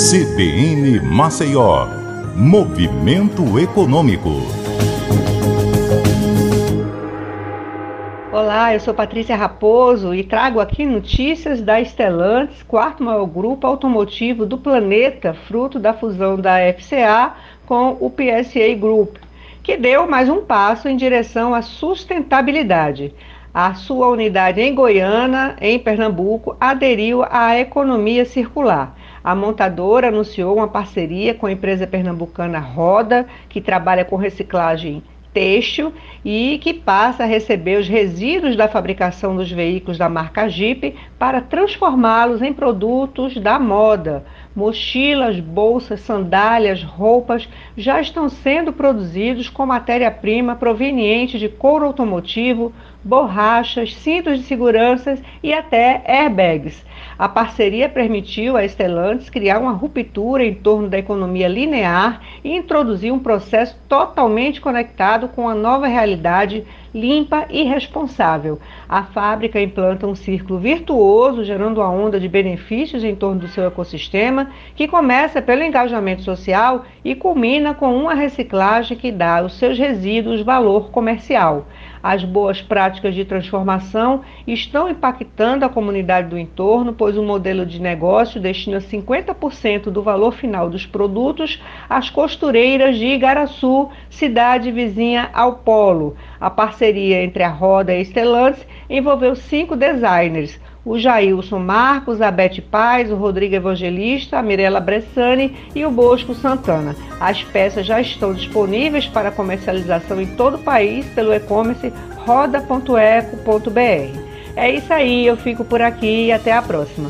CBN Maceió, Movimento Econômico. Olá, eu sou Patrícia Raposo e trago aqui notícias da Stellantis, quarto maior grupo automotivo do planeta, fruto da fusão da FCA com o PSA Group, que deu mais um passo em direção à sustentabilidade. A sua unidade em Goiânia, em Pernambuco, aderiu à economia circular. A montadora anunciou uma parceria com a empresa pernambucana Roda, que trabalha com reciclagem têxtil e que passa a receber os resíduos da fabricação dos veículos da marca Jeep para transformá-los em produtos da moda. Mochilas, bolsas, sandálias, roupas já estão sendo produzidos com matéria-prima proveniente de couro automotivo, borrachas, cintos de segurança e até airbags. A parceria permitiu a Stellantis criar uma ruptura em torno da economia linear e introduzir um processo totalmente conectado com a nova realidade limpa e responsável. A fábrica implanta um círculo virtuoso, gerando uma onda de benefícios em torno do seu ecossistema, que começa pelo engajamento social e culmina com uma reciclagem que dá aos seus resíduos valor comercial. As boas práticas de transformação estão impactando a comunidade do entorno, pois o modelo de negócio destina 50% do valor final dos produtos às costureiras de Igaraçu, cidade vizinha ao Polo. A parceria entre a Roda e Stellantis envolveu cinco designers, o Jailson Marcos, a Bete Paz, o Rodrigo Evangelista, a Mirella Bressani e o Bosco Santana. As peças já estão disponíveis para comercialização em todo o país pelo e-commerce roda.eco.br. É isso aí, eu fico por aqui e até a próxima.